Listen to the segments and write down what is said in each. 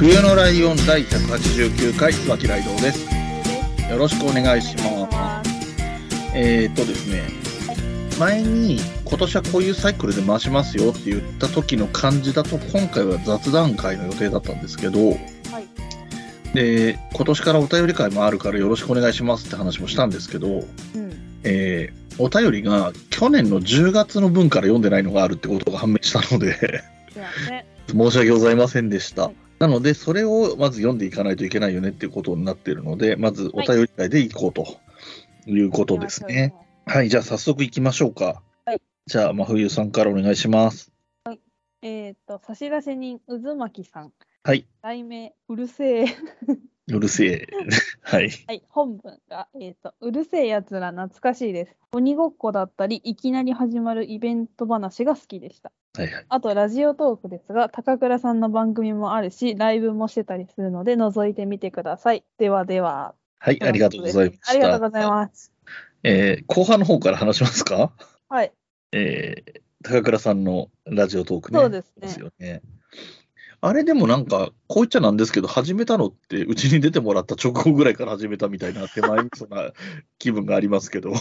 冬のライオン第189回、脇ライドウです。よろしくお願いします。えー、っとですね、前に今年はこういうサイクルで回しますよって言った時の感じだと、今回は雑談会の予定だったんですけど、はい。で、今年からお便り会もあるからよろしくお願いしますって話もしたんですけど、うん。えーお便りが去年の10月の分から読んでないのがあるってことが判明したので。申し訳ございませんでした。はいなので、それをまず読んでいかないといけないよねっていうことになっているので、まずお便り会でいこうということですね。はい、じゃあ早速いきましょうか。はいじゃあ、真冬さんからお願いします。えっ、と、差出人、渦巻さん。はい。題名、うるせえ。うるせえ。はい。はい、本文が、えっ、と、うるせえやつら懐かしいです。鬼ごっこだったり、いきなり始まるイベント話が好きでした。はいはい。あと、ラジオトークですが、高倉さんの番組もあるし、ライブもしてたりするので、覗いてみてください。ではでは。はい、ありがとうございました。ありがとうございます。えー後半の方から話しますか？はい、えー高倉さんのラジオトークね。そうですねですよね。あれでもなんか、こう言っちゃなんですけど、始めたのって、うちに出てもらった直後ぐらいから始めたみたいな手前味噌な気分がありますけど、今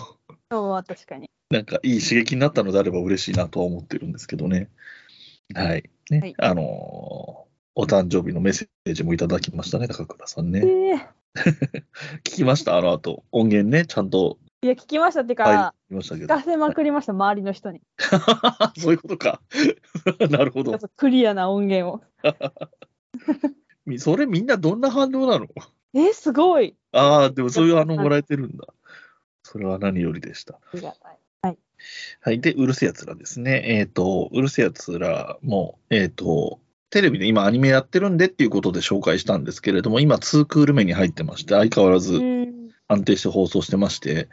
日は確かに。なんかいい刺激になったのであれば嬉しいなとは思ってるんですけどね。はい。ね、はいあのーお誕生日のメッセージもいただきましたね、高倉さんえね。ー、聞きましたあの後、音源ね、ちゃんと、いや、聞きましたってか、はい、聞きましたけど。聞かせまくりました、周りの人に。そういうことか。なるほどクリアな音源を。みそれみんなどんな反応なの？えー、すごい。ああ、でもそういう反応もらえてるんだ。それは何よりでした。ありがたい。はい。で、うるせえやつらですね。えっ、と、うるせえやつらも、えっ、と、テレビで今アニメやってるんでっていうことで紹介したんですけれども、今2クール目に入ってまして、相変わらずうん。安定して放送してまして、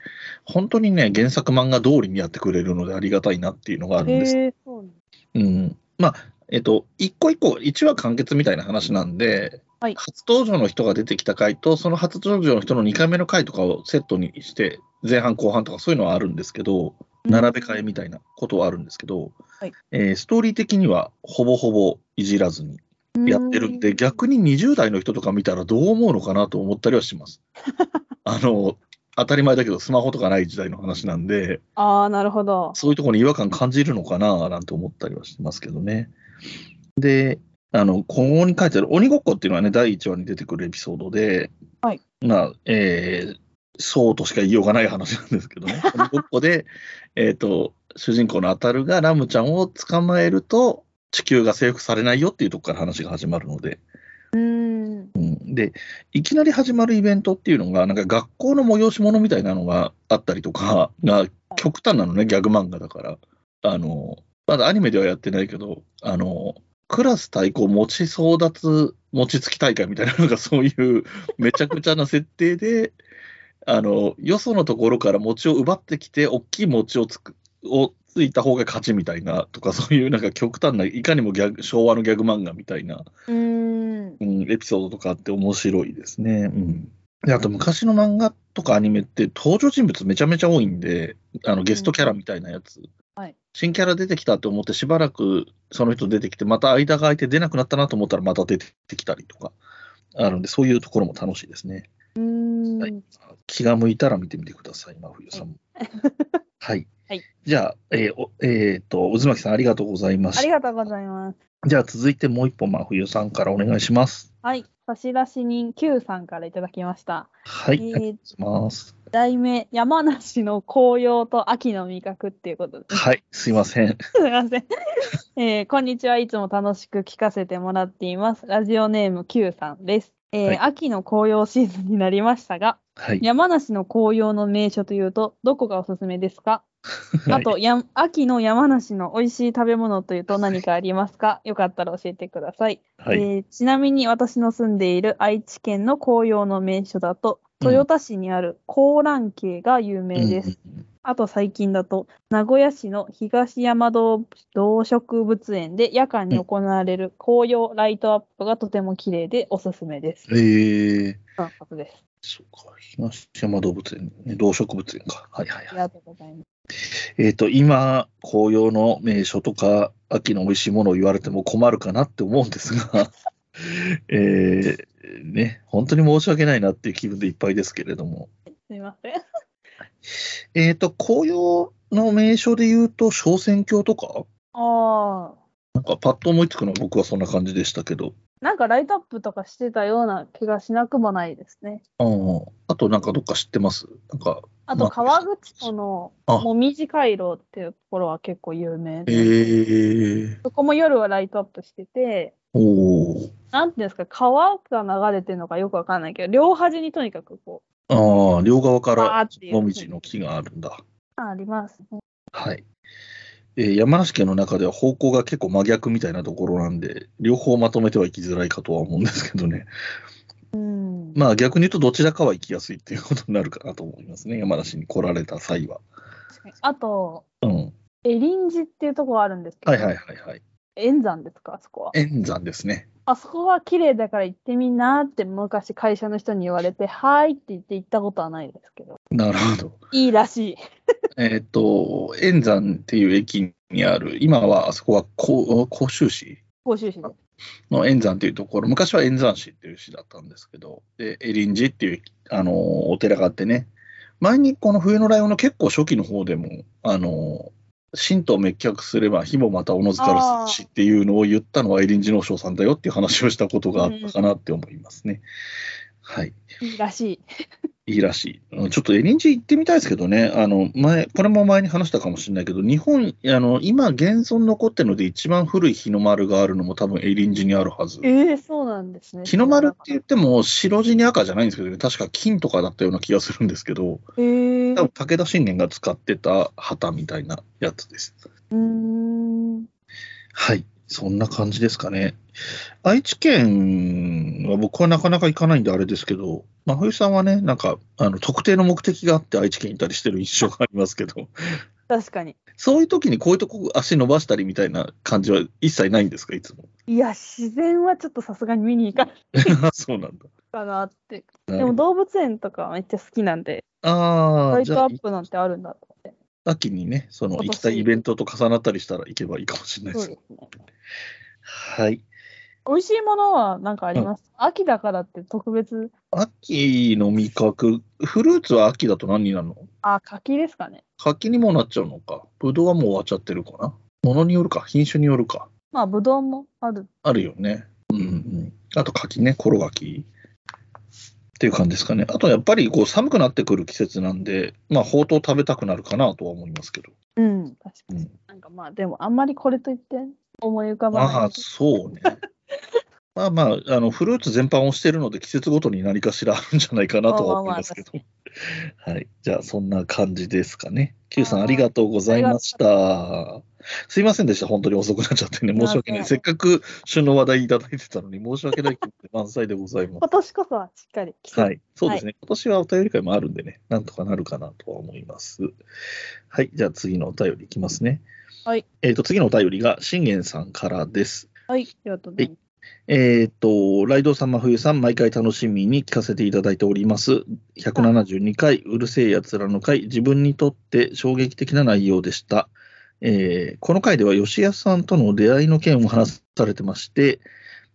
本当にね、原作漫画通りにやってくれるのでありがたいなっていうのがあるんです。うなん。まあ、えっ、と、一個一個、1話完結みたいな話なんで、はい初登場の人が出てきた回と、その初登場の人の2回目の回とかをセットにして、前半後半とかそういうのはあるんですけど、並べ替えみたいなことはあるんですけど、はいえーストーリー的にはほぼほぼいじらずにやってるんで、逆に20代の人とか見たらどう思うのかなと思ったりはします。あの、当たり前だけど、スマホとかない時代の話なんで、ああ、なるほど。そういうところに違和感感じるのかななんて思ったりはしてますけどね。で、あの、ここに書いてある鬼ごっこっていうのはね、第1話に出てくるエピソードで、はいまあ、えーそうとしか言いようがない話なんですけどね。鬼ごっこで、えっと、主人公のアタルがラムちゃんを捕まえると、地球が征服されないよっていうところから話が始まるので、うん。うん、で、いきなり始まるイベントっていうのが、なんか学校の催し物みたいなのがあったりとかが極端なのね、ギャグ漫画だから。あの、まだアニメではやってないけど、あの、クラス対抗餅争奪餅つき大会みたいなのがそういうめちゃくちゃな設定で、あの、よそのところから餅を奪ってきて、大きい餅をつく、をついた方が勝ちみたいなとか、そういうなんか極端な、いかにもギャグ昭和のギャグ漫画みたいなうん。うん、エピソードとかあって面白いですね。うん。で、あと昔の漫画とかアニメって登場人物めちゃめちゃ多いんで、あのゲストキャラみたいなやつ。はい新キャラ出てきたと思ってしばらくその人出てきて、また間が空いて出なくなったなと思ったらまた出てきたりとか、あるんで、そういうところも楽しいですね。うん。はい気が向いたら見てみてください、真冬さんも。はい。はいじゃあ、えーおえーと、渦巻さんありがとうございましありがとうございます。た。じゃあ続いてもう一本、真冬さんからお願いします。はい。差出人 Q さんからいただきました。はい。えーありがとうございます。題名、山梨の紅葉と秋の味覚っていうことです。はい、すいません。すみません。えーこんにちは。いつも楽しく聞かせてもらっています。ラジオネーム Q さんです。えーはい秋の紅葉シーズンになりましたが、はい。山梨の紅葉の名所というと、どこがおすすめですか？あと、や秋の山梨の美味しい食べ物というと何かありますか？よかったら教えてください。はい。えーちなみに私の住んでいる愛知県の紅葉の名所だと、豊田市にある高蘭渓が有名です。うんあと最近だと、名古屋市の東山動動植物園で夜間に行われる紅葉ライトアップがとても綺麗でおすすめです。ええとのことです。そうか。東山動物園、ね、動植物園か。はいはいはい。ありがとうございます。えっ、と、今、紅葉の名所とか、秋の美味しいものを言われても困るかなって思うんですが、えーね、本当に申し訳ないなっていう気分でいっぱいですけれども、すみません。えっ、と、紅葉の名所で言うと、小仙峡とか、ああ。なんかパッと思いつくのは僕はそんな感じでしたけど、なんかライトアップとかしてたような気がしなくもないですね。あーあとなんかどっか知ってます？なんか、あとまあ川口湖のあ。もみじ回廊っていうところは結構有名えで、ー、そこも夜はライトアップしてて、おー。なんていうんですか、川が流れてるのかよくわかんないけど、両端にとにかくこああ、両側からもみじの木があるんだ。ありますね。はい。えー山梨県の中では方向が結構真逆みたいなところなんで、両方まとめては行きづらいかとは思うんですけどね。うん。まあ逆に言うとどちらかは行きやすいっていうことになるかなと思いますね。山梨に来られた際は。あと、うん。エリンジっていうところがあるんですけど、はいはいはいはい。円山ですか、あそこは。円山ですね。あそこは綺麗だから行ってみんなって昔会社の人に言われて、はーいって言って行ったことはないですけど、なるほど。いいらしい。えっ、と、円山っていう駅にある、今はあそこは甲甲州市？甲州市で。の円山っていうところ、昔は円山市っていう市だったんですけど、で、エリンジっていう、あのーお寺があってね、前にこの冬のライオンの結構初期の方でも、あのー神道滅却すれば火もまたおのずからすしっていうのを言ったのはエリンジの将さんだよっていう話をしたことがあったかなって思いますね。はい。いいらしい。いいらしい。うんちょっとエリンジ行ってみたいですけどね、あの前これも前に話したかもしれないけど、日本、あの今、現存残ってるので、一番古い日の丸があるのも多分エリンジにあるはず。ええそうなんですね。日の丸って言っても、白地に赤じゃないんですけどね、確か金とかだったような気がするんですけど、ええ多分武田信玄が使ってた旗みたいなやつです。はい、そんな感じですかね。愛知県は僕はなかなか行かないんであれですけど、真冬さんはね、なんかあの特定の目的があって愛知県行ったりしてる印象がありますけど、確かに。そういう時にこういうとこ足伸ばしたりみたいな感じは一切ないんですか、いつも。いや、自然はちょっとさすがに見に行かない そうなんだ。かなって。でも動物園とかめっちゃ好きなんで、ああ、ライトアップなんてあるんだと思って。秋にね、その行きたいイベントと重なったりしたら行けばいいかもしれないです。そうですね。はい。美味しいものは何かあります、秋だからって特別、秋の味覚、フルーツは秋だと何になるの？あ、柿ですかね。柿にもなっちゃうのか。ぶどうはもう終わっちゃってるかな。ものによるか、品種によるか。まあ、ぶどうもある。あるよね。うんうん。あと柿ね、コロ柿。っていう感じですかね。あとやっぱりこう寒くなってくる季節なんで、まあ、ほうとう食べたくなるかなとは思いますけど。うん、確かに。うん、なんかまあ、でもあんまりこれといって思い浮かばない。まあ、そうね。まあまあ、あのフルーツ全般をしてるので、季節ごとに何かしらあるんじゃないかなとは思いますけど。はい。じゃあ、そんな感じですかね。Q さん、ありがとうございました。すいませんでした。本当に遅くなっちゃってね。申し訳ない。せっかく旬の話題いただいてたのに、申し訳ない気持ちで満載でございます今。年こそはしっかりはい。そうですね。今年はお便り会もあるんでね、なんとかなるかなとは思います。はい。じゃあ次のお便りいきますね。はい。えっ、と、次のお便りが、信玄さんからです。はい、ありがとうございます。えっ、と、ライドさん、真冬さん、毎回楽しみに聞かせていただいております。172回、うるせえやつらの回、自分にとって衝撃的な内容でした。えーこの回では吉安さんとの出会いの件を話されてまして、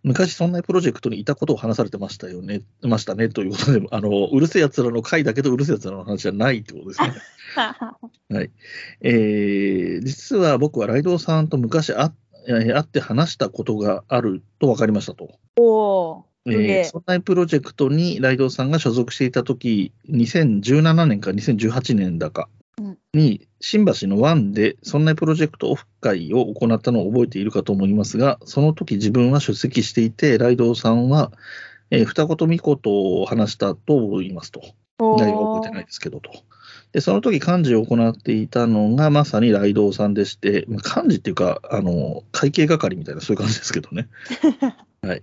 昔そんなプロジェクトにいたことを話されてましたよね、ましたね、ということで、あの、うるせえやつらの回だけど、うるせえやつらの話じゃないってことですね。えー実は僕はライドウさんと昔会っえー会って話したことがあると分かりましたと。おえー、え。そんなプロジェクトにライドウさんが所属していたとき、2017年か2018年だかうんに、新橋の湾でそんなプロジェクトオフ会を行ったのを覚えているかと思いますが、その時自分は出席していて、ライドウさんは、えー二言三言を話したと思いますと。内容は覚えてないですけどと。で、その時幹事を行っていたのが、まさにライドウさんでして、まあ幹事っていうか、あの、会計係みたいな、そういう感じですけどね。はい。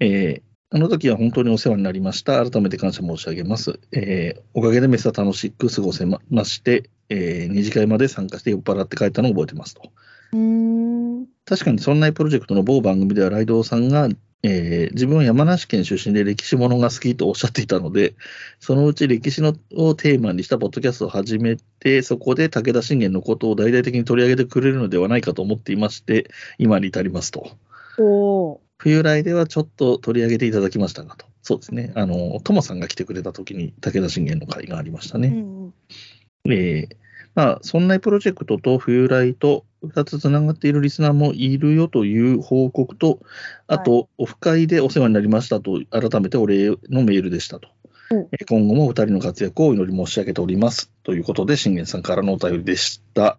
えーあの時は本当にお世話になりました。改めて感謝申し上げます。えーおかげでメスは楽しく過ごせままして、えー二次会まで参加して酔っ払って帰ったのを覚えてますと。うーん。確かに、そんなプロジェクトの某番組では、ライドウさんが、えー自分は山梨県出身で歴史ものが好きとおっしゃっていたので、そのうち歴史のをテーマにしたポッドキャストを始めて、そこで武田信玄のことを大々的に取り上げてくれるのではないかと思っていまして、今に至りますと。おー。冬来ではちょっと取り上げていただきましたがと。そうですね。あの、トモさんが来てくれた時に武田信玄の会がありましたね。うんうん。えーまあ、そんなプロジェクトと冬来と2つつながっているリスナーもいるよという報告と、あと、オフ会でお世話になりましたと、改めてお礼のメールでしたと。うんえー今後も2人の活躍をお祈り申し上げております。ということで、信玄さんからのお便りでした。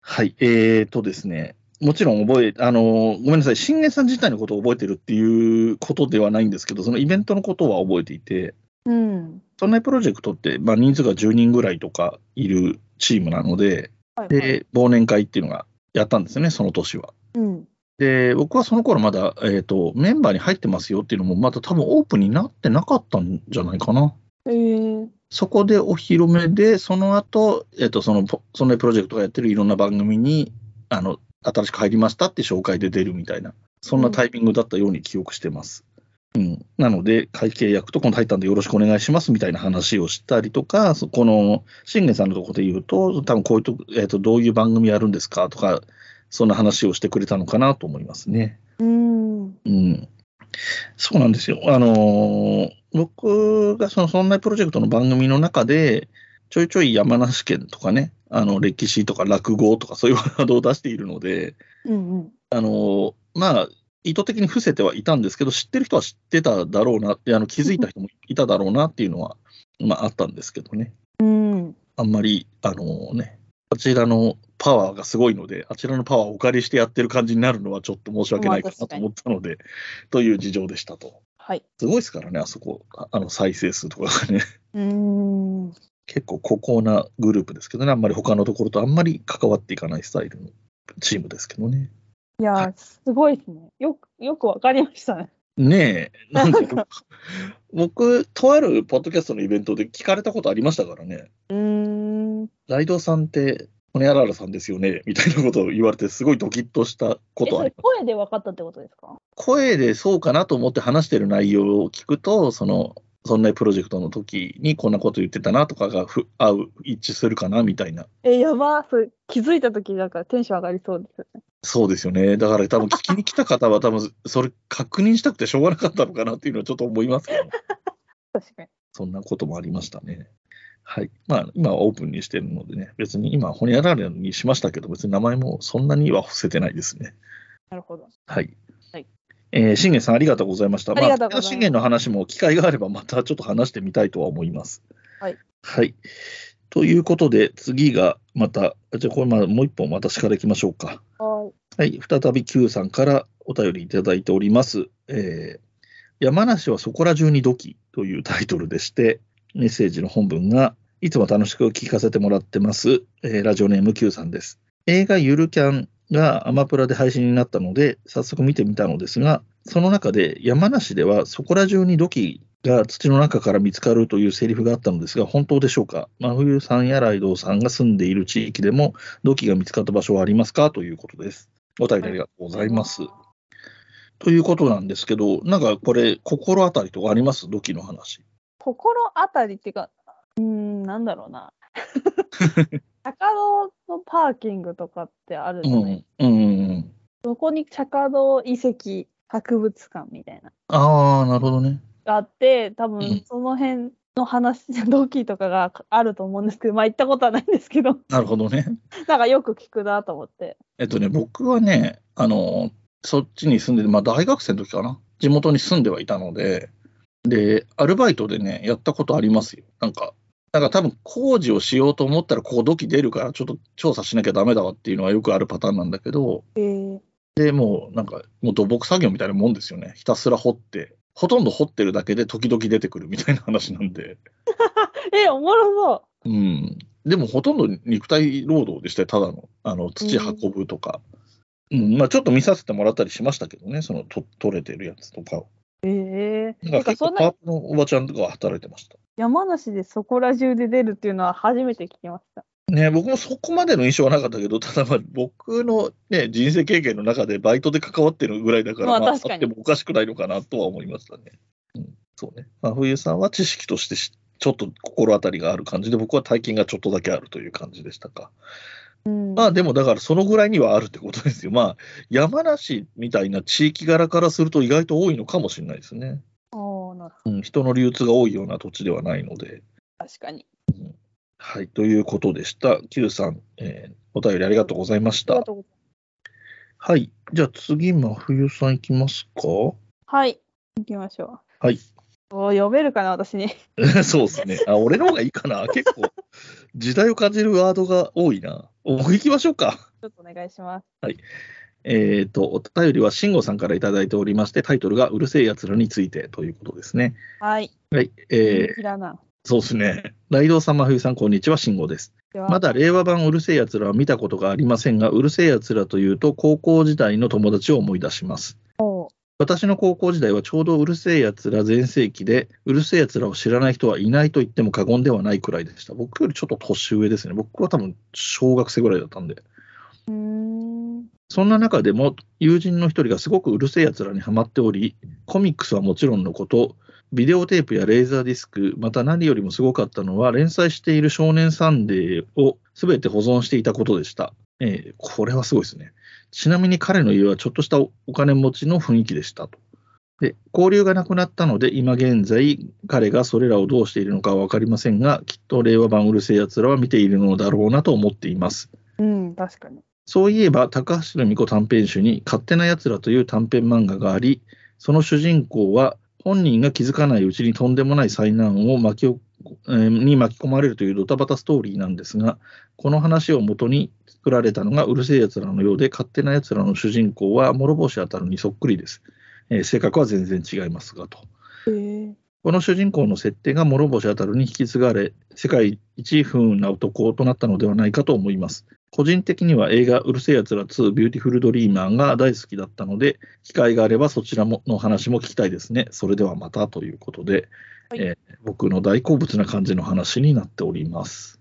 はい。えーとですね、もちろん覚え、あのーごめんなさい、信玄さん自体のことを覚えてるっていうことではないんですけど、そのイベントのことは覚えていて、うん。そんなプロジェクトって、まあ、人数が10人ぐらいとかいるチームなので、はい、はい。で、忘年会っていうのがやったんですよね、その年は。うん。で、僕はその頃まだ、えっ、と、メンバーに入ってますよっていうのも、まだ多分オープンになってなかったんじゃないかな。えー。そこでお披露目で、その後、えっ、と、その、ポそのプロジェクトがやってるいろんな番組に、あの、新しく入りましたって紹介で出るみたいな、そんなタイミングだったように記憶してます。うん。なので、会計役とこのタイタンでよろしくお願いしますみたいな話をしたりとか、そこの、信玄さんのところで言うと、多分こういうとこ、えっ、と、どういう番組やるんですかとか、そんな話をしてくれたのかなと思いますね。うん。うん。そうなんですよ。あのー僕がその、そんなプロジェクトの番組の中で、ちょいちょい山梨県とかね、あの、歴史とか落語とかそういうワードを出しているので、うんうん。あのーまあ、意図的に伏せてはいたんですけど、知ってる人は知ってただろうなって、あの気づいた人もいただろうなっていうのは、まあ、あったんですけどね。うん。あんまり、あのね、あちらのパワーがすごいので、あちらのパワーをお借りしてやってる感じになるのはちょっと申し訳ないかなと思ったので、という事情でしたと。はい。すごいですからね、あそこ、ああの再生数とかがね、うーん。結構孤高なグループですけどね、あんまり他のところとあんまり関わっていかないスタイルのチームですけどね。いやー、すごいですね。よく、よくわかりましたね。ねえ、なんか僕、とあるポッドキャストのイベントで聞かれたことありましたからね、うーん。ライドさんって、ホネアラーラさんですよねみたいなことを言われて、すごいドキッとしたことあり。声で分かったってことですか？声でそうかなと思って話してる内容を聞くと、その、そんなプロジェクトの時にこんなこと言ってたなとかがふ合う、一致するかなみたいな。え、やばそれ気づいたときなんかテンション上がりそうですよね。そうですよね。だから多分 聞きに来た方は多分それ確認したくてしょうがなかったのかなっていうのはちょっと思いますけど、確かに。そんなこともありましたね。はい。まあ今はオープンにしてるのでね、別に今、ホニャララにしましたけど、別に名前もそんなには伏せてないですね。なるほど。はい。はいえー信玄さんありがとうございました。ありがとうございますあ、信玄の話も機会があればまたちょっと話してみたいとは思います。はい。はい。ということで、次がまた、じゃあこれまあもう一本私からいきましょうか。ははい。再び Q さんからお便りいただいております。えー山梨はそこら中に土器というタイトルでして、メッセージの本文が、いつも楽しく聞かせてもらってます。えーラジオネーム Q さんです。映画ゆるキャンがアマプラで配信になったので、早速見てみたのですが、その中で山梨ではそこら中に土器が土の中から見つかるというセリフがあったのですが、本当でしょうか？真冬さんやライドウさんが住んでいる地域でも土器が見つかった場所はありますか？ということです。お便りありがとうございます。ということなんですけど、なんかこれ、心当たりとかあります？土器の話。心当たりっていうか、うーん、なんだろうな。坂道のパーキングとかってあるうじゃない、ん。うんうんうん。そこに坂道遺跡博物館みたいなああ、なるほどね。があって、多うん分その辺の話、土器とかがあると思うんですけど、まあ行ったことはないんですけど、なるほどね。なんかよく聞くなと思って。えっとね、僕はね、あの、そっちに住んでて、まあ大学生の時かな。地元に住んではいたので、で、アルバイトでね、やったことありますよ。なんか、なんか多分工事をしようと思ったら、ここ土器出るから、ちょっと調査しなきゃダメだわっていうのはよくあるパターンなんだけど、えー、で、もうなんか、もう土木作業みたいなもんですよね。ひたすら掘って、ほとんど掘ってるだけで時々出てくるみたいな話なんで。え、おもろそうん。でもほとんど肉体労働でしたよ、ただの。あの、土運ぶとか。うん、まあちょっと見させてもらったりしましたけどね、そのと取れてるやつとかを。う。ええなんかそんなパートのおばちゃんとかは働いてました。山梨でそこら中で出るっていうのは初めて聞きました。ね、僕もそこまでの印象はなかったけど、ただまあ僕の、ね、人生経験の中でバイトで関わってるぐらいだから、まあまあ、あってもおかしくないのかなとは思いましたね。うん、そうね。まあ、冬さんは知識としてしちょっと心当たりがある感じで、僕は体験がちょっとだけあるという感じでしたか。うん。まあでもだからそのぐらいにはあるってことですよ。まあ山梨みたいな地域柄からすると意外と多いのかもしれないですね。うん、人の流通が多いような土地ではないので。確かに。はい、ということでした。Q さん、えーお便りありがとうございましたはい。じゃあ次、真冬さんいきますか？はい。行きましょう。はい。おー読めるかな、私に。そうですね。あ、俺の方がいいかな。結構、時代を感じるワードが多いな。お行きましょうか。ちょっとお願いします。えっ、と、お便りは慎吾さんからいただいておりまして、タイトルがうるせえやつらについてということですね。はい。はい。えー人気だな。そうですね。ライドウさん、真冬さん、こんにちは、慎吾です。まだ令和版うるせえやつらは見たことがありませんが、うるせえやつらというと、高校時代の友達を思い出します。私の高校時代はちょうどうるせえやつら全盛期で、うるせえやつらを知らない人はいないと言っても過言ではないくらいでした。僕よりちょっと年上ですね。僕は多分小学生ぐらいだったんで。ん。そんな中でも友人の一人がすごくうるせえやつらにハマっており、コミックスはもちろんのこと、ビデオテープやレーザーディスク、また何よりもすごかったのは、連載している少年サンデーをすべて保存していたことでした。えーこれはすごいですね。ちなみに彼の家はちょっとしたお金持ちの雰囲気でしたと。で交流がなくなったので、今現在、彼がそれらをどうしているのかは分かりませんが、きっと令和版うるせえやつらは見ているのだろうなと思っています。うん、確かに。そういえば、高橋留美子短編集に、勝手な奴らという短編漫画があり、その主人公は、本人が気づかないうちにとんでもない災難を巻きお、えーに巻き込まれるというドタバタストーリーなんですが、この話をもとに作られたのがうる星やつらのようで、勝手なやつらの主人公は諸星あたるにそっくりです。えー性格は全然違いますがと。この主人公の設定が諸星あたるに引き継がれ、世界一不運な男となったのではないかと思います。個人的には映画、うる星やつら2ビューティフルドリーマーが大好きだったので、機会があればそちらもの話も聞きたいですね。それではまたということで、はいえー僕の大好物な感じの話になっております。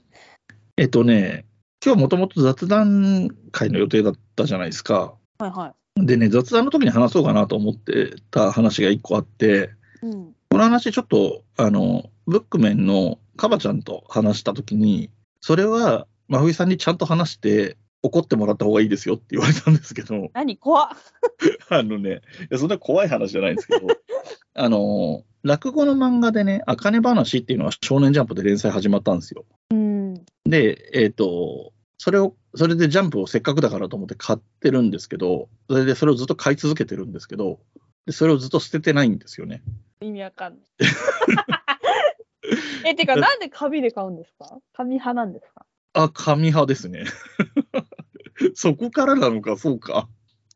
えっとね、今日もともと雑談会の予定だったじゃないですか。はいはでね、雑談の時に話そうかなと思ってた話が一個あって、い。うん。この話ちょっと、あの、ブックメンのカバちゃんと話したときに、それは、真冬さんにちゃんと話して、怒ってもらった方がいいですよって言われたんですけど、何？怖っ。あのね、いやそんな怖い話じゃないんですけど、あの、落語の漫画でね、あかね話っていうのは少年ジャンプで連載始まったんですよ。うん。で、えっ、と、それを、それでジャンプをせっかくだからと思って買ってるんですけど、それでそれをずっと買い続けてるんですけど、でそれをずっと捨ててないんですよね。意味わかんない。え、てか、なんで紙で買うんですか？紙派なんですか？あ、紙派ですね。そこからなのか、そうか。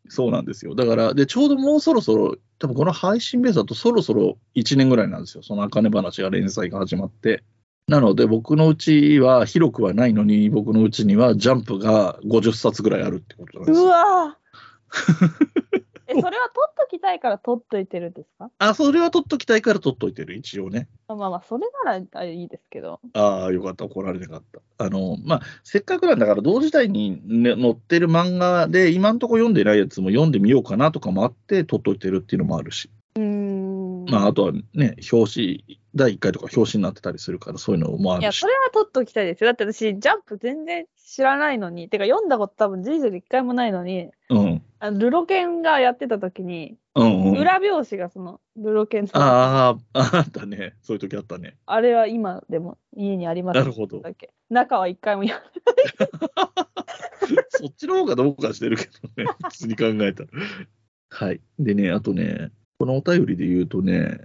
そうなんですよ。だから、で、ちょうどもうそろそろ、多分この配信ベースだとそろそろ1年ぐらいなんですよ。そのあかね話が連載が始まって。なので、僕のうちは広くはないのに、僕のうちにはジャンプが50冊ぐらいあるってことなんですよ。うわ それは取っときたいから取っといてるんですか？あ、それは取っときたいから取っといてる、一応ね。まあまあまあ、それならあいいですけど。ああ、よかった、怒られなかった。あの、まあ、せっかくなんだから、同時代に、ね、載ってる漫画で、今んとこ読んでないやつも読んでみようかなとかもあって、取っといてるっていうのもあるし、うーん。まあ、あとはね、表紙、第1回とか表紙になってたりするから、そういうのもあいや、るしそ。れは取っときたいですよ。だって私、ジャンプ全然知らないのに、てか読んだこと多分人生で一回もないのに、うん。あのルロケンがやってた時に、うんうん。裏表紙がそのルロケンのああ、あったね。そういう時あったね。あれは今でも家にありますなるほどだっけ中は一回もや そっちの方がどうかしてるけどね、普通に考えたら。はい。でね、あとね、このお便りで言うとね、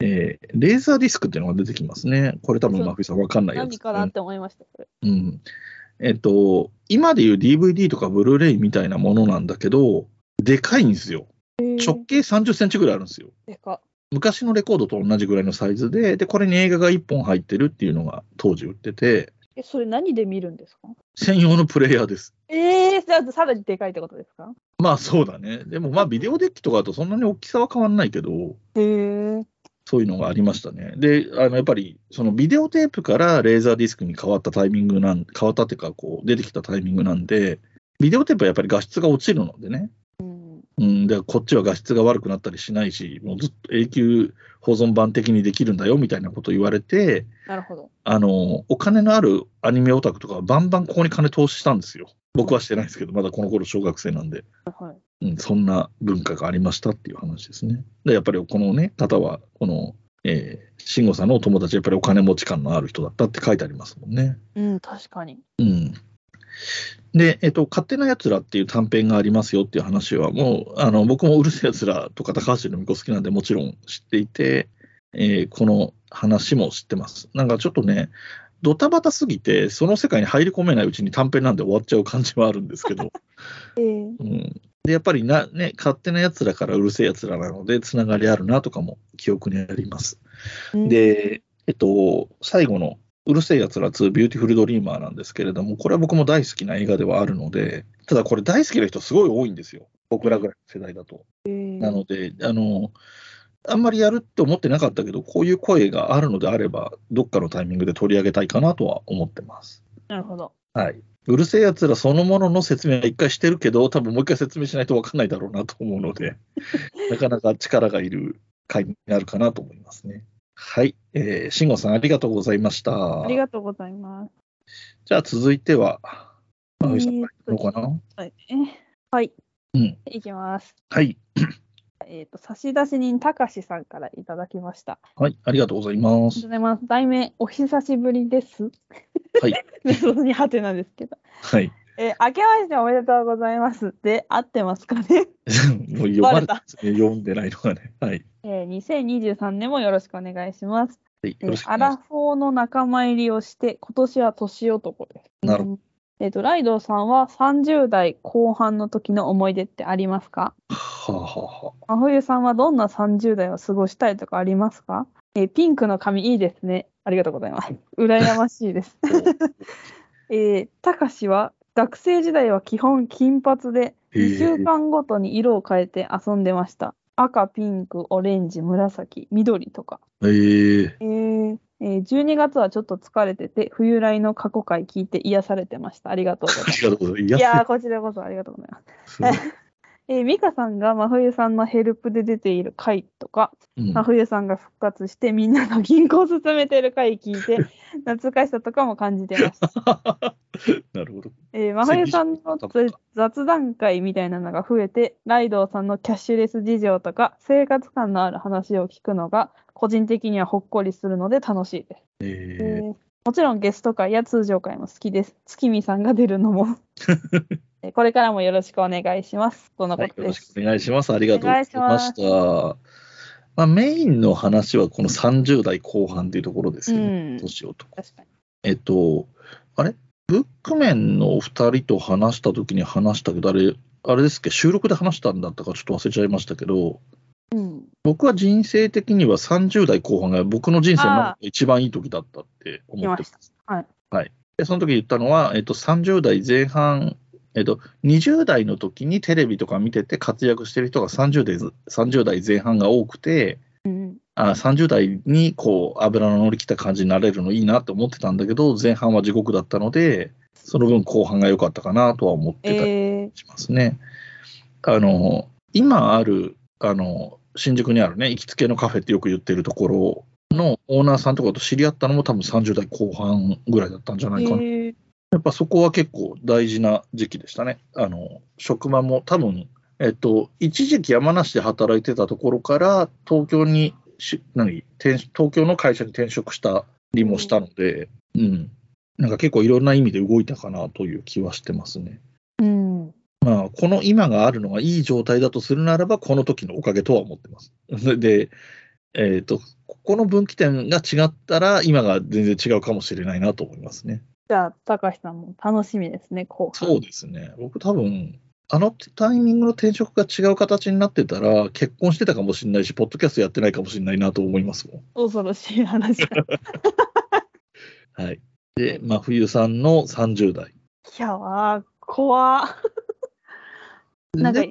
えーレーザーディスクっていうのが出てきますね。これ多分、そう真冬さんわかんないやつ、何かなって思いました、それ。うん。えっと、今でいう DVD とかブルーレイみたいなものなんだけど、でかいんですよ。直径30センチぐらいあるんですよ。でか。昔のレコードと同じぐらいのサイズで、で、これに映画が1本入ってるっていうのが当時売ってて、え、それ何で見るんですか？専用のプレイヤーです。えー、じゃあさらにでかいってことですか？まあそうだね。でもまあビデオデッキとかだとそんなに大きさは変わんないけど、へえ。そういうのがありましたね。で、あのやっぱりそのビデオテープからレーザーディスクに変わったタイミングなん、変わったっていうか、こう出てきたタイミングなんで、ビデオテープはやっぱり画質が落ちるのでね。うん。うん、でこっちは画質が悪くなったりしないし、もうずっと永久保存版的にできるんだよみたいなことを言われて、なるほど。あの、お金のあるアニメオタクとかはバンバンここに金投資したんですよ。僕はしてないですけど、まだこの頃小学生なんで。はい。うん、そんな文化がありましたっていう話ですね。で、やっぱりこのね、方は、この、えー、慎吾さんのお友達、やっぱりお金持ち感のある人だったって書いてありますもんね。うん、確かに。うん。で、えっと、勝手な奴らっていう短編がありますよっていう話は、もう、あの、僕もうるせえ奴らとか高橋留美子好きなんでもちろん知っていて、えーこの話も知ってます。なんかちょっとね、ドタバタすぎて、その世界に入り込めないうちに短編なんで終わっちゃう感じはあるんですけど、えー、うん、でやっぱりな、ね、勝手なやつらからうるせえやつらなので、つながりあるなとかも記憶にあります。うん、で、えっと、最後のうる星やつら2ビューティフルドリーマーなんですけれども、これは僕も大好きな映画ではあるので、ただこれ大好きな人すごい多いんですよ。僕らぐらいの世代だと。えーなので、あの、あんまりやるって思ってなかったけど、こういう声があるのであれば、どっかのタイミングで取り上げたいかなとは思ってます。なるほど。はい。うる星やつらそのものの説明は一回してるけど、多分もう一回説明しないと分かんないだろうなと思うので、なかなか力がいる回になるかなと思いますね。はい。えー、慎吾さんありがとうございました。ありがとうございます。じゃあ続いては、まふいさんえーからいくのかなはい。えはい。うん。いきます。はい。えっ、と、差出人たかしさんからいただきました。あはい。ありがとうございまりがとうす。ございます。題名、お久しぶりです。はい。謎にハテナですけど。はい。えー明けましておめでとうございます。で、合ってますかね、もう読まれバた、読んでないのがね。はい。えー、2023年もよろしくお願いします。はい、えよろしくーアお願いします。ラフォーの仲間入りをして、今年は年男です。なるほど。えっ、と、ライドウさんは30代後半の時の思い出ってありますか？はあ、はあは真冬さんはどんな30代を過ごしたいとかありますか？えーピンクの髪いいですね。ありがとうございます。羨ましいです。あ、えー、たかしは学生時代は基本金髪で、へー2週間ごとに色を変えて遊んでました。赤、ピンク、オレンジ、紫、緑とか。えー、えーえー12月はちょっと疲れてて、冬来の過去回聞いて癒されてました。ありがとうございあます。いやこちらこそありがとうございます。えー、美香さんが真冬さんのヘルプで出ている回とか、うん真冬さんが復活してみんなの銀行を進めている回聞いて、懐かしさとかも感じてました。なるほど。えー、真冬さんの雑雑談会みたいなのが増えて、ライドウさんのキャッシュレス事情とか、生活感のある話を聞くのが、個人的にはほっこりするので楽しいです。ええーーもちろんゲスト会や通常会も好きです。月見さんが出るのも。えーこれからもよろしくお願いします。とのこはい、とです。よろしくお願いします。ありがとうございました。まあ、メインの話はこの30代後半っていうところですよね。うん年男。えっと、あれ？ブックメンのお二人と話したときに話したけど、あれ、あれですっけ、収録で話したんだったかちょっと忘れちゃいましたけど、うん。僕は人生的には30代後半が僕の人生の一番いい時だったって思ってます。はい。はい。で、その時言ったのは、えっと、30代前半、えっと、20代の時にテレビとか見てて活躍してる人が30代 ,30 代前半が多くて、うん。あ30代にこう油の乗り切った感じになれるのいいなって思ってたんだけど、前半は地獄だったので、その分後半が良かったかなとは思ってたりえしますね。あの、今ある、あの、新宿にあるね、行きつけのカフェってよく言ってるところのオーナーさんとかと知り合ったのも多分30代後半ぐらいだったんじゃー、ないかな。えーやっぱそこは結構大事な時期でしたね。あの、職場も多分、えっと、一時期山梨で働いてたところから東京にし、何、転東京の会社に転職したりもしたので、うん。なんか結構いろんな意味で動いたかなという気はしてますね。うん。まあ、この今があるのがいい状態だとするならば、この時のおかげとは思ってます。で、えっ、と、ここの分岐点が違ったら、今が全然違うかもしれないなと思いますね。じゃあ、高橋さんも楽しみですね、後半。そうですね。僕多分、あのタイミングの転職が違う形になってたら、結婚してたかもしれないし、ポッドキャストやってないかもしれないなと思いますもん。恐ろしい話 はい。で、真冬さんの30代。やわー、怖っなんか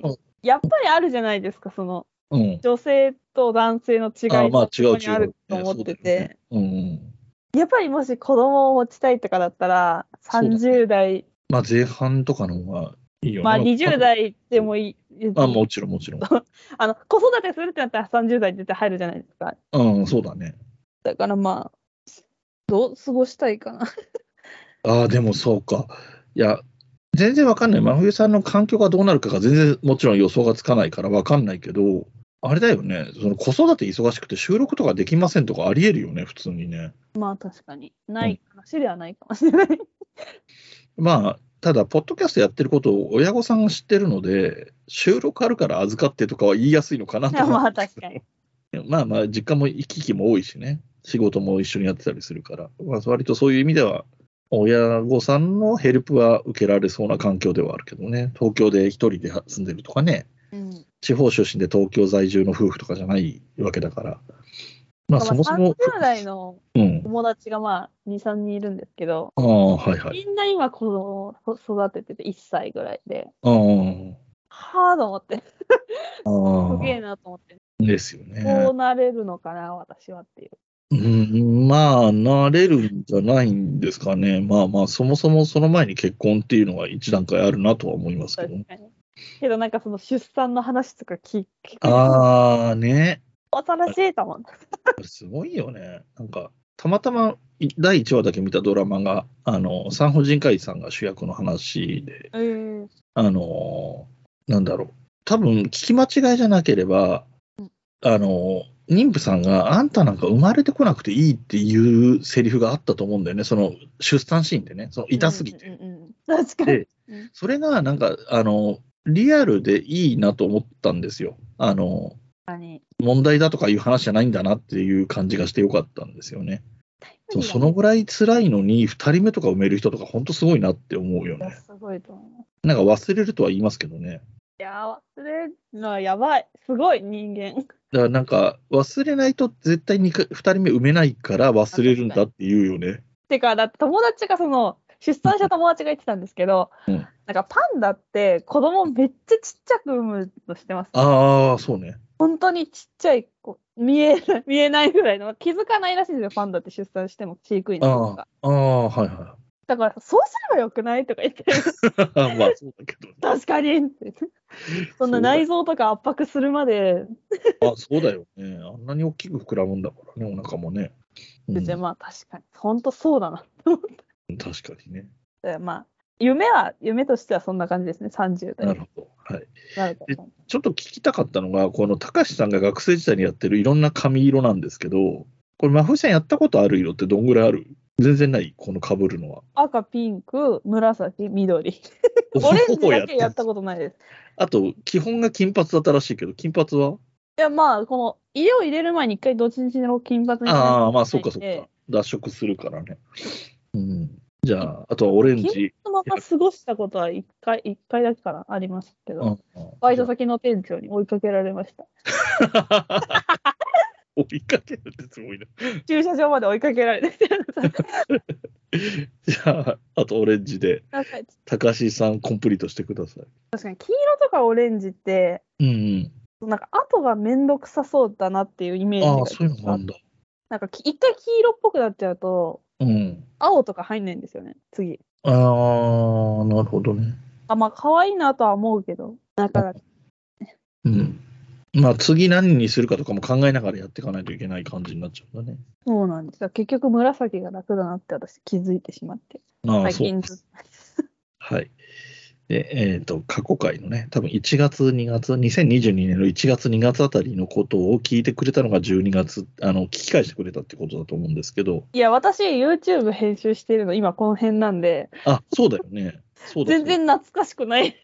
やっぱりあるじゃないですか、そのうん。女性と男性の違いあまあ違う違うあると思ってて、うんうん。やっぱりもし子供を持ちたいとかだったら、そうだね30代、まあ前半とかの方がいいよね。まあ20代でもいい。あ、もちろんもちろん。あの子育てするってなったら30代絶対入るじゃないですか。うん、そうだね。だからまあ、どう過ごしたいかな。ああ、でもそうか。いや、全然わかんない。真冬さんの環境がどうなるかが全然もちろん予想がつかないからわかんないけど、あれだよね。その子育て忙しくて収録とかできませんとかありえるよね、普通にね。まあ確かに。ない話ではないかもしれない。まあ、ただ、ポッドキャストやってることを親御さんが知ってるので、収録あるから預かってとかは言いやすいのかなとまあ確かに。まあまあ、実家も行き来も多いしね、仕事も一緒にやってたりするから、まあ、割とそういう意味では、親御さんのヘルプは受けられそうな環境ではあるけどね、東京で一人で住んでるとかね、うん。地方出身で東京在住の夫婦とかじゃないわけだから、まあそもそも、30代のうん、友達がまあ2、3人いるんですけど、ああ、はいはい。みんな今子供を育ててて1歳ぐらいで、ああ、はぁと思って、あすげえなと思って、あ、ですよね。こうなれるのかな、私はっていう。うん、まあ、なれるんじゃないんですかね。まあまあ、そもそもその前に結婚っていうのが一段階あるなとは思いますけどね。けどなんかその出産の話とか聞聞くああ、ね。恐ろしいと思って。すごいよね。なんか、たまたまい第1話だけ見たドラマが、あの、産婦人科医さんが主役の話で、えー、あの、なんだろう。多分、聞き間違いじゃなければうん、あの、妊婦さんがあんたなんか生まれてこなくていいっていうセリフがあったと思うんだよね。その出産シーンでね。その痛すぎて。うんうんうんうん確かに。でそれがなんか、あの、リアルでいいなと思ったんですよ。あの、問題だとかいう話じゃないんだなっていう感じがしてよかったんですよね。そうそのぐらい辛いのに、2人目とか埋める人とか、本当すごいなって思うよね。すごいと思う。なんか忘れるとは言いますけどね。いやー、忘れるのはやばい。すごい人間。だからなんか、忘れないと絶対に2人目埋めないから忘れるんだっていうよね。てか、だって友達がその、出産した友達が言ってたんですけど、うんなんかパンダって子供めっちゃちっちゃく産むのしてます？ああ、そうね。本当にちっちゃい子、見えない、見えないぐらいの、気づかないらしいんですよ、パンダって出産しても飼育員の人が。ああ、はいはだから、そうすればよくないとか言って、い。まあ、そうだけどね。確かに。そんな内臓とか圧迫するまで、あそうだよね。あんなに大きく膨らむんだからね、お腹もね。うんまあ確かに、本当そうだな。確かにね。でまあ、夢は、夢としてはそんな感じですね、30代になるほど。はい。ちょっと聞きたかったのが、この高橋さんが学生時代にやってるいろんな髪色なんですけど、これ、真冬さんやったことある色ってどんぐらいある？全然ない、この被るのは。赤、ピンク、紫、緑。オレンジだけやったことないです。あと、基本が金髪だったらしいけど、金髪は？いや、まあ、この、色を入れる前に一回どっちにしろ金髪にああ、まあ、そうかそうか。脱色するからね。うん。じゃあ、あとはオレン金ジ。のまま過ごしたことは一回、一回だけかな、ありますけど、うんバイト先の店長に追いかけられました。追いかけるってすごいな。駐車場まで追いかけられて。じゃあ、あとオレンジで、高橋さんコンプリートしてください。確かに黄色とかオレンジって、うんうん。なんか後がめんどくさそうだなっていうイメージがああ、そういうのがあるんだ。なんかき一回黄色っぽくなっちゃうと、うん。青とか入んないんですよね、次。ああ、なるほどね。あ、まあ可愛いなとは思うけど、なかなか。うん。まあ、次何にするかとかも考えながらやっていかないといけない感じになっちゃうんだね。そうなんですよ。結局紫が楽だなって私気づいてしまって。ああ、最そう近ずっと。はい。で、えっ、と、過去回のね、多分1月、2月、2022年の1月、2月あたりのことを聞いてくれたのが12月、あの、聞き返してくれたってことだと思うんですけど、いや、私 YouTube 編集してるの今この辺なんで、あ、そうだよね。そうだ全然懐かしくない。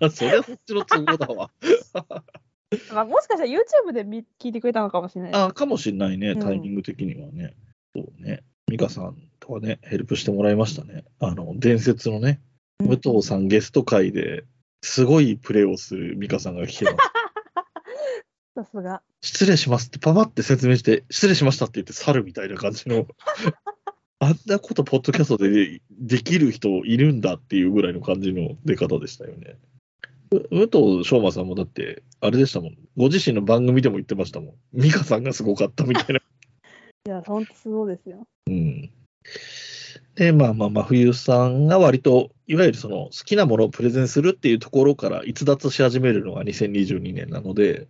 然。それはそっちの都合だわ。まあもしかしたら YouTube で見聞いてくれたのかもしれない。あ、かもしれないね、うんタイミング的にはね。そうね。美香さんとかね、ヘルプしてもらいましたね。あの、伝説のね、うん武藤さんゲスト会で、すごいプレーをする美香さんが来てます。さすが。失礼しますってパパって説明して、失礼しましたって言って去るみたいな感じの、あんなことポッドキャストででできる人いるんだっていうぐらいの感じの出方でしたよね。う武藤昌馬さんもだって、あれでしたもん。ご自身の番組でも言ってましたもん。美香さんがすごかったみたいな。いや、ほんとすごいですよ。うん。で、まあまあ、真冬さんが割と、いわゆるその好きなものをプレゼンするっていうところから逸脱し始めるのが2022年なので、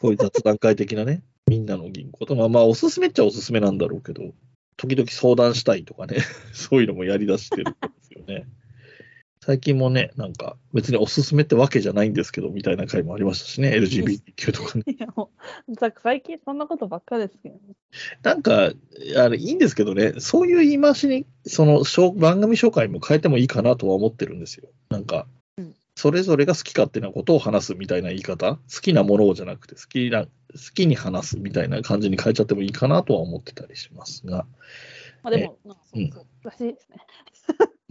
こういう雑談会的なね、みんなの銀行とまあ、まあ、おすすめっちゃおすすめなんだろうけど、時々相談したいとかね、そういうのもやりだしてるんですよね。最近もね、なんか、別におすすめってわけじゃないんですけど、みたいな回もありましたしね、LGBTQ とかね。いや、もう、さ最近そんなことばっかですけどね。なんか、あれ、いいんですけどね、そういう言い回しに、その、しょ番組紹介も変えてもいいかなとは思ってるんですよ。なんかうん、それぞれが好き勝手なことを話すみたいな言い方、好きなものをじゃなくて、好きな、好きに話すみたいな感じに変えちゃってもいいかなとは思ってたりしますが、まあでも、なんかそうそう、らしいですね。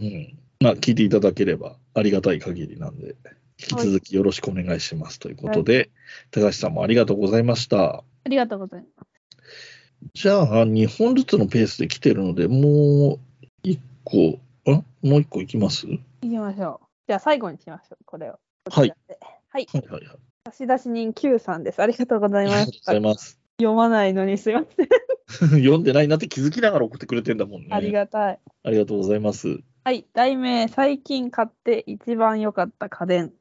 うん。まあ、聞いていただければありがたい限りなんで、引き続きよろしくお願いしますということで、高橋さんもありがとうございました。ありがとうございます。じゃあ、2本ずつのペースで来てるので、もう1個、んもう1個いきます？は行きましょう。じゃあ最後にしましょう、これを。はい。はい。いはいはい。差出人 Q さんです。ありがとうございますありがとうご。ざいます。読まないのにすいません。読んでないなって気づきながら送ってくれてんだもんね。ありがたい。ありがとうございます。はい。題名、最近買って一番良かった家電。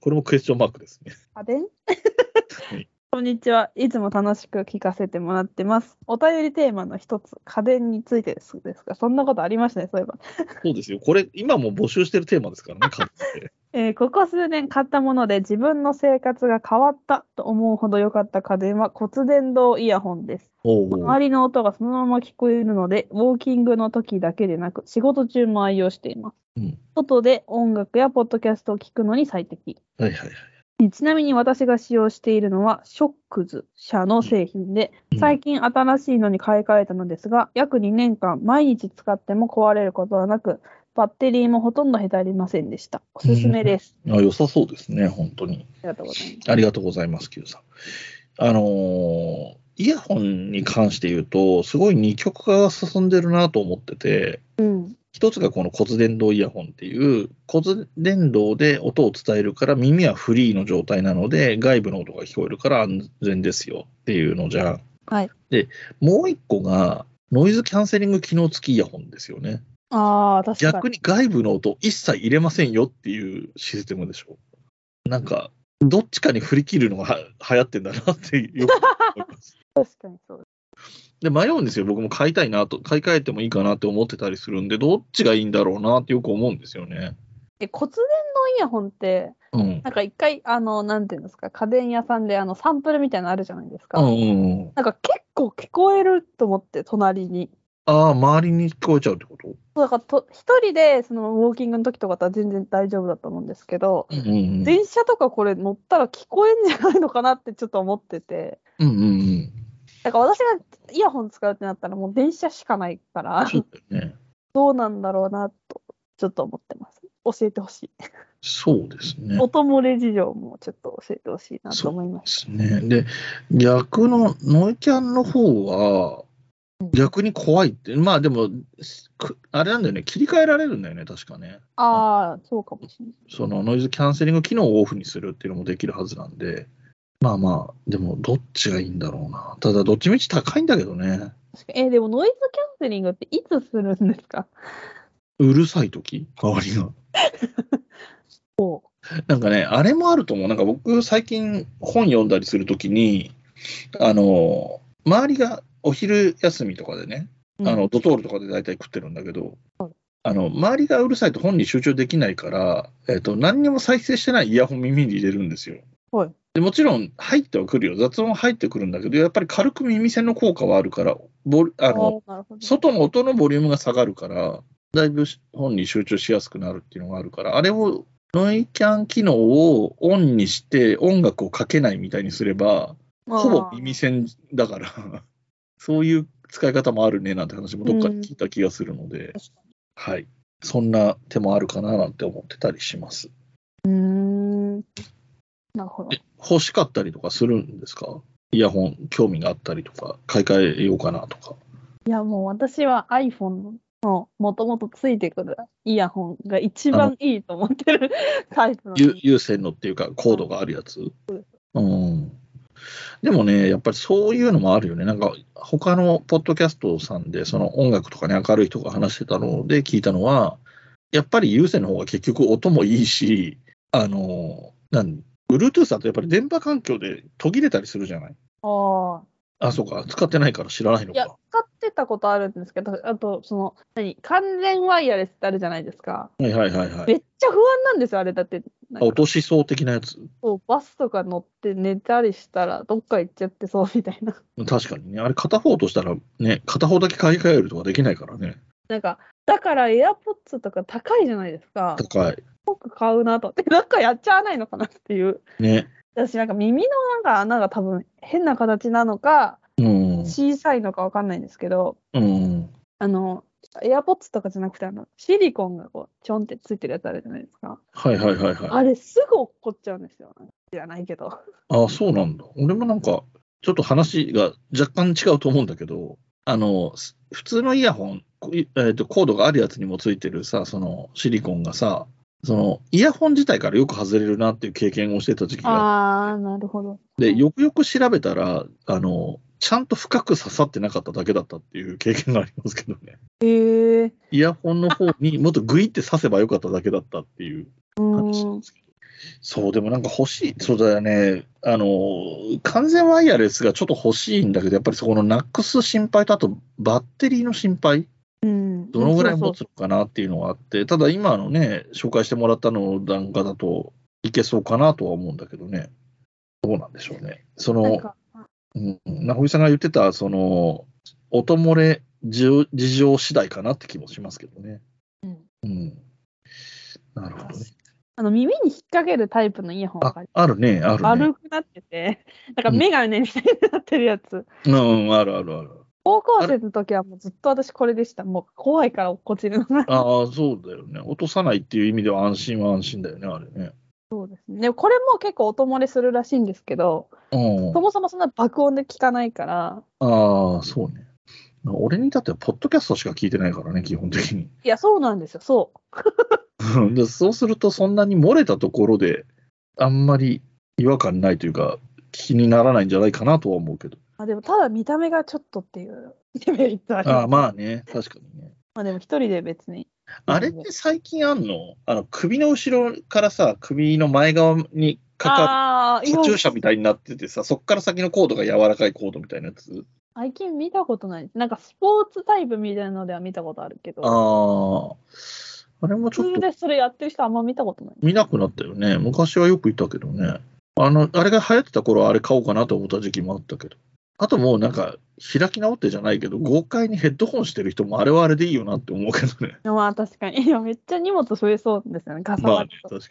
これもクエスチョンマークですね。家電？はいこんにちは。いつも楽しく聞かせてもらってます。お便りテーマの一つ、家電についてですですかそんなことありましたね、そういえば。そうですよ。これ、今も募集してるテーマですからね、買って。えーここ数年買ったもので自分の生活が変わったと思うほど良かった家電は骨伝導イヤホンです。おうおう周りの音がそのまま聞こえるので、ウォーキングの時だけでなく、仕事中も愛用しています。うん外で音楽やポッドキャストを聞くのに最適。はいはいはい。ちなみに私が使用しているのは、ショックズ社の製品で、うん最近新しいのに買い替えたのですが、約2年間毎日使っても壊れることはなく、バッテリーもほとんどへたりませんでした。おすすめです。あ良さそうですね、本当に。ありがとうございます。ありがとうございます、Q さん。あのーイヤホンに関して言うと、すごい二極化が進んでるなと思ってて、うん。一つがこの骨伝導イヤホンっていう、骨伝導で音を伝えるから耳はフリーの状態なので、外部の音が聞こえるから安全ですよっていうのじゃん。はい。で、もう一個が、ノイズキャンセリング機能付きイヤホンですよね。ああ、確かに。逆に外部の音一切入れませんよっていうシステムでしょ。なんか、どっちかに振り切るのがは流行ってんだなってよく思います。確かにそう。で、迷うんですよ。僕も買いたいなと、買い替えてもいいかなって思ってたりするんで、どっちがいいんだろうなってよく思うんですよね。え、骨伝導イヤホンって、うん。なんか一回、あの、なんていうんですか、家電屋さんであのサンプルみたいなのあるじゃないですか。うんうんうん。なんか結構聞こえると思って、隣に。ああ、周りに聞こえちゃうってこと？だからと一人でそのウォーキングの時とかだったら全然大丈夫だと思うんですけど、うんうん電車とかこれ乗ったら聞こえんじゃないのかなってちょっと思ってて。うん。うんうんうん。だから私がイヤホン使うってなったらもう電車しかないから、ね。どうなんだろうなと、ちょっと思ってます。教えてほしい。そうですね。音漏れ事情もちょっと教えてほしいなと思いま。ですすね。で、逆のノイキャンの方はうん、逆に怖いって、まあでも、くあれなんだよね、切り替えられるんだよね、確かね。ああ、そうかもしれない。そのノイズキャンセリング機能をオフにするっていうのもできるはずなんで、まあまあ、でもどっちがいいんだろうな。ただ、どっちみち高いんだけどね。えーでもノイズキャンセリングっていつするんですか？うるさい時？周りが。おなんかね、あれもあると思う。なんか僕、最近本読んだりするときに、あの、周りがお昼休みとかでね、あの、ドトールとかで大体食ってるんだけど、あの、周りがうるさいと本に集中できないから、えっ、と、何にも再生してないイヤホン耳に入れるんですよ。はいでもちろん入ってはくるよ。雑音は入ってくるんだけど、やっぱり軽く耳栓の効果はあるから、ボリあの、外の音のボリュームが下がるから、だいぶ本に集中しやすくなるっていうのがあるから、あれを、ノイキャン機能をオンにして音楽をかけないみたいにすれば、ほぼ耳栓だから、そういう使い方もあるねなんて話もどっかで聞いた気がするので、はい。そんな手もあるかななんて思ってたりします。うん。なるほど。え欲しかったりとかするんですか？イヤホン興味があったりとか、買い替えようかなとか。いや、もう私は iPhone のもともとついてくるイヤホンが一番いいと思ってる タイプの有有線のっていうか、コードがあるやつ。うん。でもね、やっぱりそういうのもあるよね。なんか、他のポッドキャストさんで、その音楽とかに明るい人が話してたので聞いたのは、やっぱり有線の方が結局音もいいし、あの、何 Bluetooth だとやっぱり電波環境で途切れたりするじゃない？ああ。あ、そうか。使ってないから知らないのいや、か。使ってたことあるんですけど、あと、その、何、完全ワイヤレスってあるじゃないですか。はいはいはいはい。めっちゃ不安なんですよ、あれだって。なんか落としそう的なやつ。そうバスとか乗って寝たりしたら、どっか行っちゃってそうみたいな。確かにね。あれ片方としたらね、片方だけ買い替えるとかできないからね。なんか、だから AirPods とか高いじゃないですか。高い。僕買うなと。で、なんかやっちゃわないのかなっていう。ね。私、なんか耳のなんか穴が多分変な形なのか、うん。小さいのかわかんないんですけど、うん。あの、AirPods とかじゃなくて、あの、シリコンがこう、ちょんってついてるやつあるじゃないですか。はいはいはいはい。あれ、すぐ落っこっちゃうんですよ。知らないけど。ああ、そうなんだ。俺もなんか、ちょっと話が若干違うと思うんだけど、あの、す普通のイヤホン、えーとコードがあるやつにもついてるさ、そのシリコンがさ、そのイヤホン自体からよく外れるなっていう経験をしてた時期があっあー、なるほど。て、で、よくよく調べたら、あの、ちゃんと深く刺さってなかっただけだったっていう経験がありますけどね。へえー。イヤホンの方にもっとグイって刺せばよかっただけだったっていうう話なんんですけど。そう、でもなんか欲しい、そうだよね、あの、完全ワイヤレスがちょっと欲しいんだけど、やっぱりそこのなくす心配と、あとバッテリーの心配、うん。どのぐらい持つのかなっていうのがあって、ただ今のね、紹介してもらったのなんかだといけそうかなとは思うんだけどね。どうなんでしょうね。その、なんかうん、中井さんが言ってた、その、音漏れ事事情次第かなって気もしますけどね。うんうん。なるほどね。あの耳に引っ掛けるタイプのイヤホンあが、あるね、あるね。丸くなってて、なんかメガネみたいになってるやつ。うん、うんあるあるある。高校生の時はもうずっと私これでした。もう怖いから落っこちるのが。ああ、そうだよね。落とさないっていう意味では安心は安心だよね、あれね。そうですね。でもこれも結構音漏れするらしいんですけど、うん。そもそもそんな爆音で聞かないから、ああ、そうね。俺に至っては、ポッドキャストしか聞いてないからね、基本的に。いや、そうなんですよ。そう。そうすると、そんなに漏れたところで、あんまり違和感ないというか、気にならないんじゃないかなとは思うけど。あでもただ見た目がちょっとっていうデメリットありますああ、まあね、確かにね。まあでも一人で別に。あれって最近あんの？あの、首の後ろからさ、首の前側にかかる、カチューシャみたいになっててさ、そっから先のコードが柔らかいコードみたいなやつ？最近見たことない。なんかスポーツタイプみたいなのでは見たことあるけど、ああ、あれもちょっと普通でそれやってる人あんま見たことない。見なくなったよね。昔はよくいたけどね。あの、あれが流行ってた頃はあれ買おうかなと思った時期もあったけど。あともうなんか、開き直ってじゃないけど、豪快にヘッドホンしてる人もあれはあれでいいよなって思うけどね。まあ確かに。いや、めっちゃ荷物増えそうですよね。ガサまあね。確か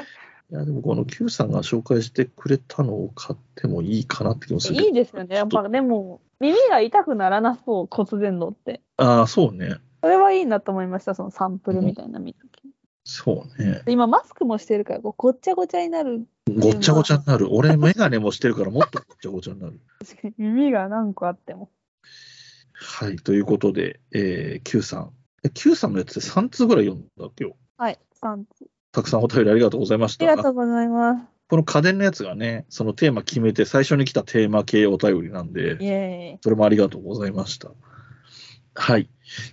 に。いや、でもこの Q さんが紹介してくれたのを買ってもいいかなって気もするけど。いいですよね。やっぱでも、耳が痛くならなそう、骨伝導って。ああ、そうね。それはいいなと思いました、そのサンプルみたいな見た時そうね。で今、マスクもしてるから、ごっちゃごちゃになる。ごっちゃごちゃになる。俺、メガネもしてるからもっとごっちゃごちゃになる。確かに耳が何個あっても。はい。ということで、えー、Q さん。え Q さんのやつで3通ぐらい読んだ今日。はい、3つ。たくさんお便りありがとうございましありがた。とうございます。この家電のやつがね、そのテーマ決めて最初に来たテーマ系お便りなんイで、エそれもありがとうございました。はい。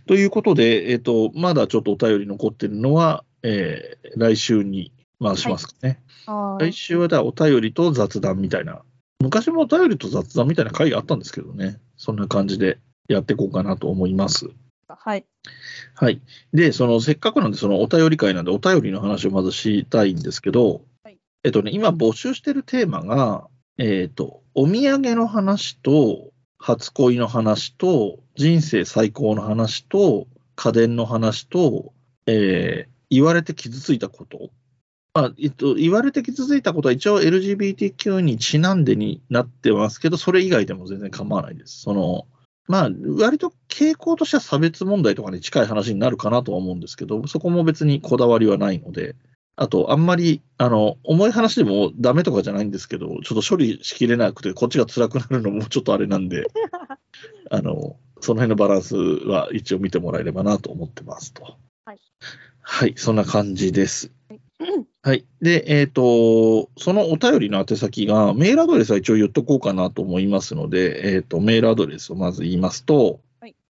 ということで、えっ、と、まだちょっとお便り残ってるのは、えー来週に回しますかね。はーい来週はだお便りと雑談みたいな、昔もお便りと雑談みたいな回があったんですけどね、そんな感じでやっていこうかなと思います。はい。はい。で、そのせっかくなんで、そのお便り会なんで、お便りの話をまずしたいんですけど、はいえっとね、今募集してるテーマが、えっと、お土産の話と、初恋の話と、人生最高の話と、家電の話と、えー言われて傷ついたこと。あえっと、言われて傷ついたことは一応 LGBTQ にちなんでになってますけど、それ以外でも全然構わないです。その、まあ、割と傾向としては差別問題とかに近い話になるかなとは思うんですけど、そこも別にこだわりはないので、あと、あんまり、あの、重い話でもダメとかじゃないんですけど、ちょっと処理しきれなくて、こっちが辛くなるのもちょっとあれなんで、あの、その辺のバランスは一応見てもらえればなと思ってますと。はい。はい、そんな感じです。はい。で、えっ、と、そのお便りの宛先が、メールアドレスは一応言っとこうかなと思いますので、えっ、と、メールアドレスをまず言いますと、は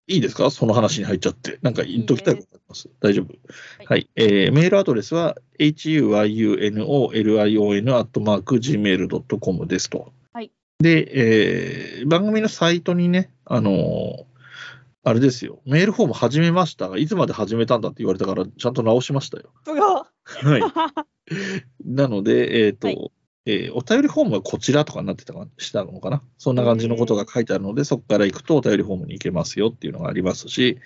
いいいですか？その話に入っちゃって。なんか言っときたいことあります？大丈夫？いはい。えーメールアドレスは、huyunolion.gmail.com ですと。はい。で、えー番組のサイトにね、あのーあれですよ、メールフォーム始めましたが、いつまで始めたんだって言われたから、ちゃんと直しましたよ。すごい。はい。なので、えっ、と、はいえーお便りフォームはこちらとかになってたかしたのかなそんな感じのことが書いてあるので、そこから行くとお便りフォームに行けますよっていうのがありますし、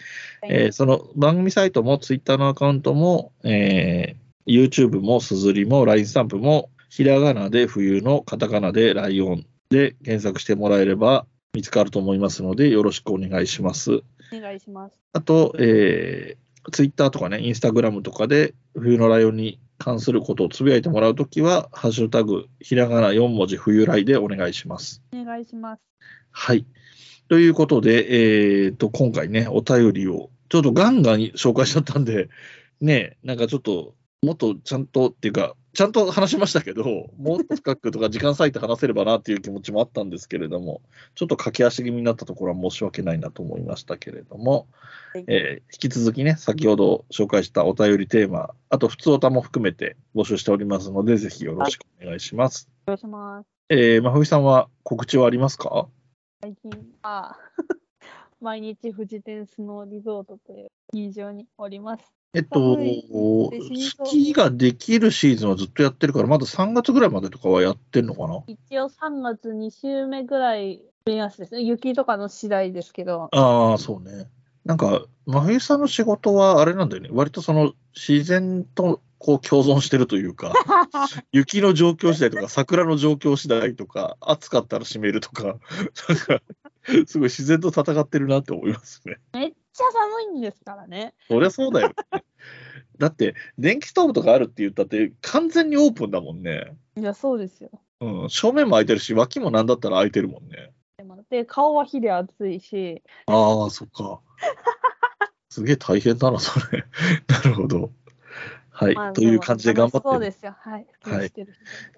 えーその番組サイトも、ツイッターのアカウントも、えー YouTube も、すずりも、LINE スタンプも、ひらがなで冬のカタカナでライオンで検索してもらえれば見つかると思いますので、よろしくお願いします。お願いします。あと、えー、ツイッターとかね、インスタグラムとかで、冬のライオンに関することをつぶやいてもらうときは、ハッシュタグ、ひらがな4文字冬来でお願いします。お願いします。はい。ということで、えー、と、今回ね、お便りを、ちょっとガンガン紹介しちゃったんで、ね、なんかちょっと、もっとちゃんとっていうか、ちゃんと話しましたけど、もっと深くとか時間割いて話せればなっていう気持ちもあったんですけれども、ちょっと駆け足気味になったところは申し訳ないなと思いましたけれども、はいえー引き続きね、先ほど紹介したお便りテーマ、あと普通おたも含めて募集しておりますので、ぜひよろしくお願いします。お願いします。えー、まふみさんは告知はありますか？最近は、毎日富士天スノーリゾートというスキー場におります。えっと、スキーができるシーズンはずっとやってるから、まだ3月ぐらいまでとかはやってんのかな？一応3月2週目ぐらい目安ですね。雪とかの次第ですけど、ああ、そうね。なんか、真冬さんの仕事はあれなんだよね。割とその自然とこう共存してるというか、雪の状況次第とか、桜の状況次第とか、暑かったら閉めるとか、なんか、すごい自然と戦ってるなって思いますね。めっちゃ寒いんですからね。そりゃそうだよ、ね。だって、電気ストーブとかあるって言ったって、完全にオープンだもんね。いや、そうですよ。うん、正面も開いてるし、脇もなんだったら開いてるもんね。で顔は火で熱いし、ああ、そっか。すげえ大変だな、それ。なるほど。はい。まあという感じで頑張ってそうですよ。はい。はい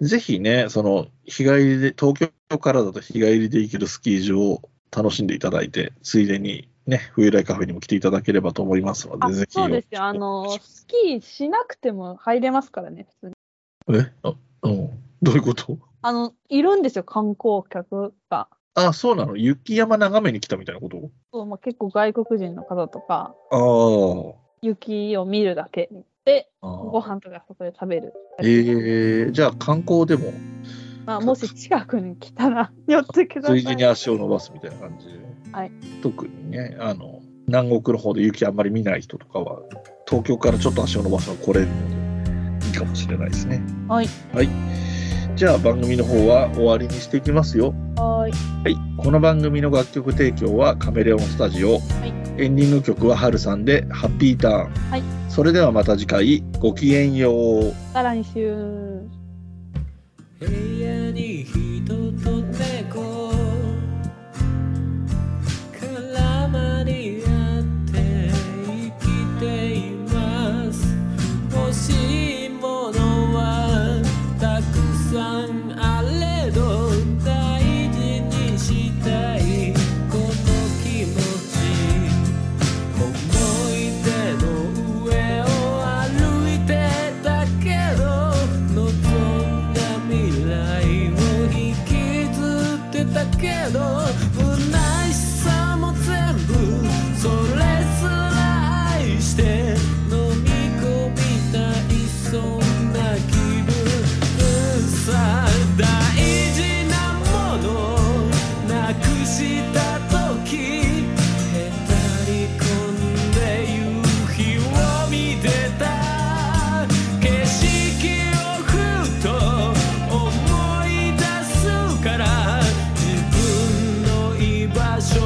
ぜひね、その、日帰りで、東京からだと日帰りで行けるスキー場を楽しんでいただいて、ついでにね、冬来カフェにも来ていただければと思いますのあで、ぜひ。そうですよ。あの、スキーしなくても入れますからね、普通に。え？あうん。どういうこと？あの、いるんですよ、観光客が。あ、そうなの？雪山眺めに来たみたいなこと？そうまあ、結構外国人の方とか、あー雪を見るだけで、あごー。飯とかそこで食べる。えー、じゃあ観光でも、まあ、もし近くに来たら、寄ってください。ついでに足を伸ばすみたいな感じで。はい特にね、あの、南国の方で雪あんまり見ない人とかは、東京からちょっと足を伸ばすの来れるので、いいかもしれないですね。はい。はい。じゃあ番組の方は終わりにしていきますよ。はーい。はい。この番組の楽曲提供はカメレオンスタジオ。エンディング曲はハルさんでハッピーターン。はい。それではまた次回、ごきげんよう。さらに週。Hey 都都 i paso